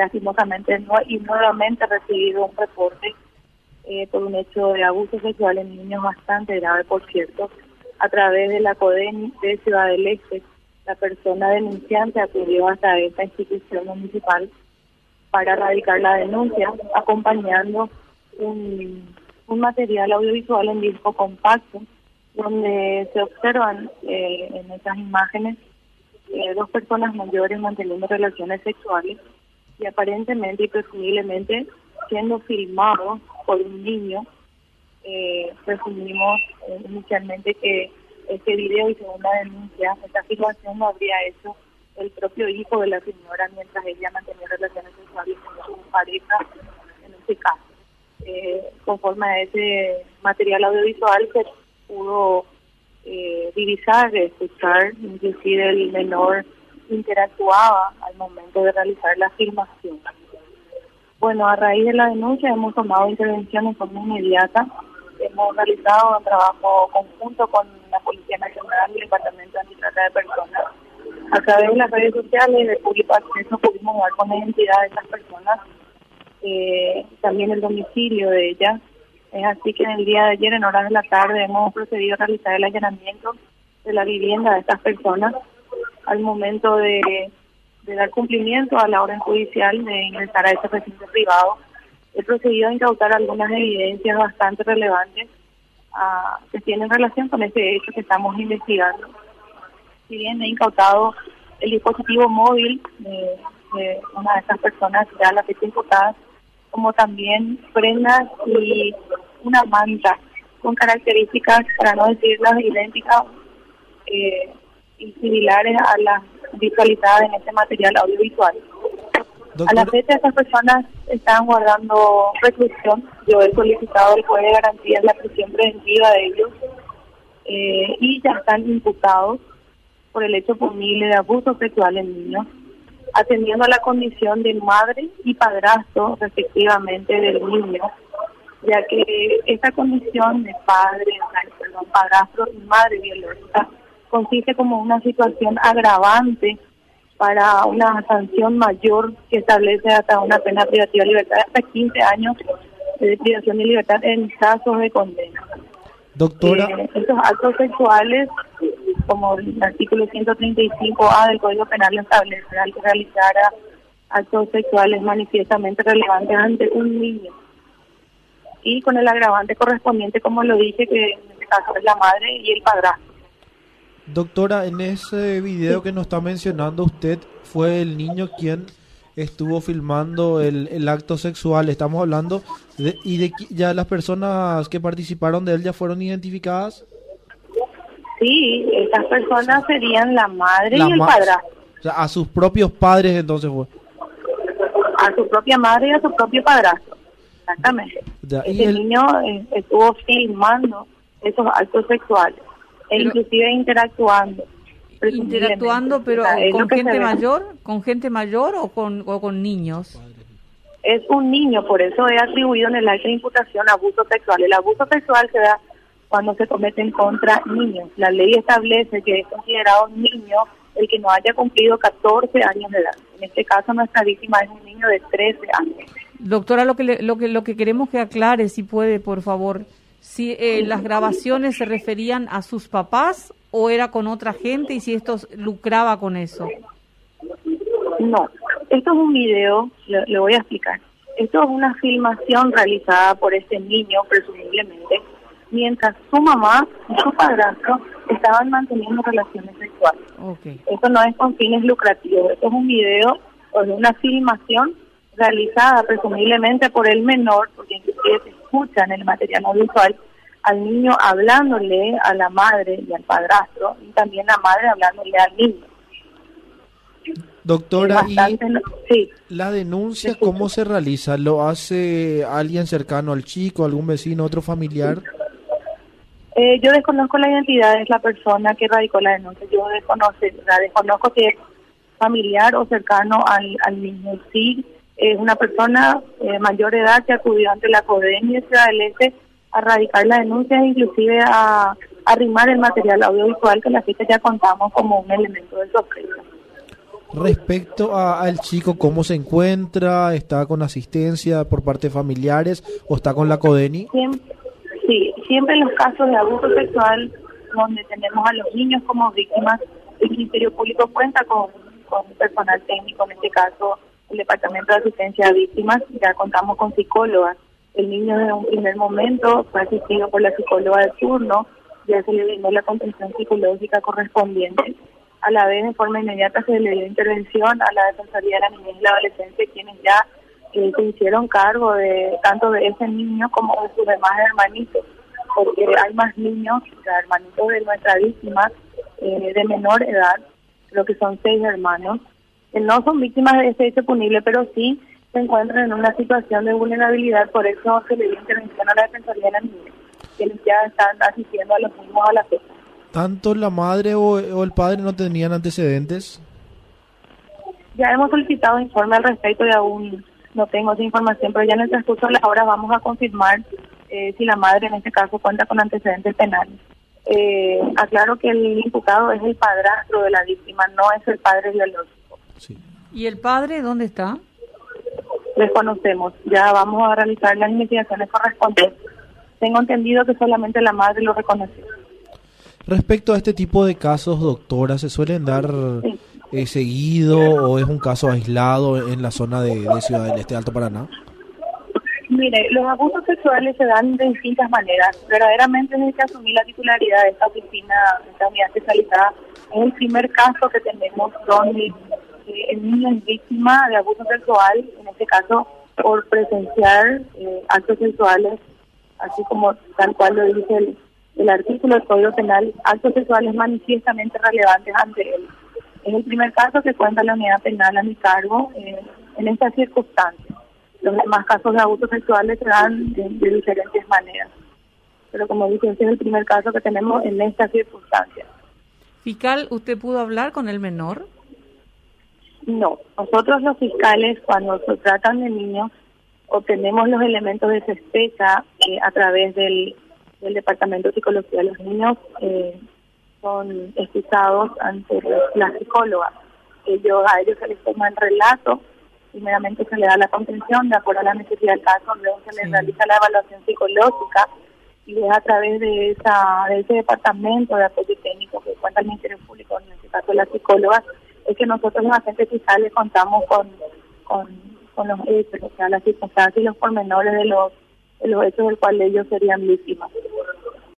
lastimosamente no, y nuevamente recibido un reporte eh, por un hecho de abuso sexual en niños bastante grave, por cierto, a través de la CODEN de Ciudad del Este. La persona denunciante acudió hasta esta institución municipal para radicar la denuncia, acompañando un, un material audiovisual en disco compacto, donde se observan eh, en esas imágenes eh, dos personas mayores manteniendo relaciones sexuales y aparentemente y presumiblemente siendo filmados por un niño. Eh, presumimos eh, inicialmente que este video y según la denuncia, esta filmación lo habría hecho el propio hijo de la señora mientras ella mantenía relaciones sexuales con su pareja, en este caso. Eh, conforme a ese material audiovisual se pudo divisar, escuchar, inclusive el menor interactuaba al momento de realizar la filmación. Bueno, a raíz de la denuncia hemos tomado intervención en forma inmediata. Hemos realizado un trabajo conjunto con la Policía Nacional y el Departamento de Antitrata de Personas. A través de las redes sociales de público acceso pudimos dar con la identidad de estas personas, eh, también el domicilio de ellas. Es así que en el día de ayer, en horas de la tarde, hemos procedido a realizar el allanamiento de la vivienda de estas personas al momento de, dar cumplimiento a la orden judicial de ingresar a ese recinto privado. He procedido a incautar algunas evidencias bastante relevantes ah, que tienen relación con este hecho que estamos investigando. Si bien he incautado el dispositivo móvil de, una de estas personas ya la fecha imputada, como también prendas y una manta con características, para no decirlas idénticas, eh, y similares a las visualizadas en este material audiovisual. A la fecha estas personas están guardando reclusión. Yo he solicitado el juez de garantía la prisión preventiva de ellos eh, y ya están imputados por el hecho punible de abuso sexual en niños, atendiendo a la condición de madre y padrastro respectivamente del niño, ya que esta condición de padre, perdón, padrastro y madre biológica consiste como una situación agravante para una sanción mayor que establece hasta una pena privativa de libertad hasta 15 años de privación de libertad en casos de condena. Doctora. Eh, estos actos sexuales, como el artículo 135A del Código Penal establece, al que realizara actos sexuales manifiestamente relevantes ante un niño. Y con el agravante correspondiente, como lo dije, que en este caso es la madre y el padrastro. Doctora, en ese video que nos está mencionando usted, fue el niño quien estuvo filmando el, el acto sexual. Estamos hablando de, y de ya las personas que participaron de él ya fueron identificadas. Sí, estas personas serían la madre La y el ma- padrastro. O sea, a sus propios padres entonces fue. A su propia madre y a su propio padrastro. Exactamente. Ya, y Ese el- niño eh, estuvo filmando esos actos sexuales Pero- inclusive interactuando. Interactuando, pero O sea, con gente mayor, con gente mayor o con, o con niños. Es un niño, por eso he atribuido en el acta de imputación abuso sexual. El abuso sexual se da cuando se cometen contra niños. La ley establece que es considerado un niño el que no haya cumplido 14 años de edad. En este caso, nuestra víctima es un niño de 13 años. Doctora, lo que le- lo que lo que queremos que aclare, si puede, por favor, si eh, las grabaciones se referían a sus papás o era con otra gente y si esto lucraba con eso. No, esto es un video, le, le voy a explicar. Esto es una filmación realizada por este niño, presumiblemente, mientras su mamá y su padrastro estaban manteniendo relaciones sexuales. Ok. Esto no es con fines lucrativos, esto es un video o una filmación realizada presumiblemente por el menor, porque inclusive se escucha en el material audiovisual al niño hablándole a la madre y al padrastro, y también la madre hablándole al niño. doctora, Es y bastante no- sí. la denuncia, ¿cómo se realiza? ¿Lo hace alguien cercano al chico, algún vecino, otro familiar? Eh, yo desconozco la identidad de la persona que radicó la denuncia. Yo desconozco, la desconozco si es familiar o cercano al, al niño. Sí, es una persona eh, mayor de edad que acudió ante la CODEN y Ciudad del Este a radicar la denuncia e inclusive a arrimar el material audiovisual que la fecha ya contamos como un elemento de sorpresa. Respecto al chico, ¿cómo se encuentra? ¿Está con asistencia por parte de familiares o está con la CODENI? sí, siempre en los casos de abuso sexual, donde tenemos a los niños como víctimas, el Ministerio Público cuenta con, con personal técnico, en este caso el Departamento de Asistencia a Víctimas, ya contamos con psicólogas. El niño desde un primer momento fue asistido por la psicóloga de turno, ya se le brindó la contención psicológica correspondiente a la vez, en forma inmediata, se le dio intervención a la Defensoría de la Niñez y la Adolescencia, quienes ya eh, se hicieron cargo de tanto de ese niño como de sus demás hermanitos, porque hay más niños, o hermanitos de nuestra víctima, eh, de menor edad, creo que son seis hermanos, que no son víctimas de este hecho punible, pero sí se encuentran en una situación de vulnerabilidad, por eso se le dio intervención a la Defensoría de la Niñez, quienes ya están asistiendo a los mismos a la fecha. ¿Tanto la madre o, el padre no tenían antecedentes? Ya hemos solicitado informe al respecto y aún no tengo esa información, pero ya en el transcurso de la hora vamos a confirmar eh, si la madre en este caso cuenta con antecedentes penales. Eh, aclaro que el imputado es el padrastro de la víctima, no es el padre biológico. ¿Y el padre dónde está? Desconocemos, ya vamos a realizar las investigaciones correspondientes. Tengo entendido que solamente la madre lo reconoció. Respecto a este tipo de casos, doctora, ¿se suelen dar eh, seguido o es un caso aislado en la zona de, Ciudad del Este Alto Paraná? Mire, los abusos sexuales se dan de distintas maneras. Verdaderamente desde que asumí la titularidad de esta oficina, de esta unidad especializada, es el primer caso que tenemos donde el niño es víctima de abuso sexual, en este caso por presenciar eh, actos sexuales, así como tal cual lo dice el el artículo del Código Penal, actos sexuales manifiestamente relevantes ante él. Es el primer caso que cuenta la unidad penal a mi cargo eh, en estas circunstancias. Los demás casos de abusos sexuales se dan de, diferentes maneras. Pero como dije, este es el primer caso que tenemos en estas circunstancias. Fiscal, ¿usted pudo hablar con el menor? No, nosotros los fiscales cuando se tratan de niños obtenemos los elementos de sospecha eh, a través del del Departamento de Psicología de los Niños eh, son escuchados ante la psicóloga. Ellos, a ellos se les toma el relato, primeramente se le da la contención de acuerdo a la necesidad del caso, luego se les realiza la evaluación psicológica y es a través de esa de ese departamento de apoyo técnico que cuenta el Ministerio Público, en este caso la psicóloga, es que nosotros los agentes fiscales contamos con, con, con los hechos, o sea, las circunstancias y los pormenores de los los hechos del cual ellos serían víctimas.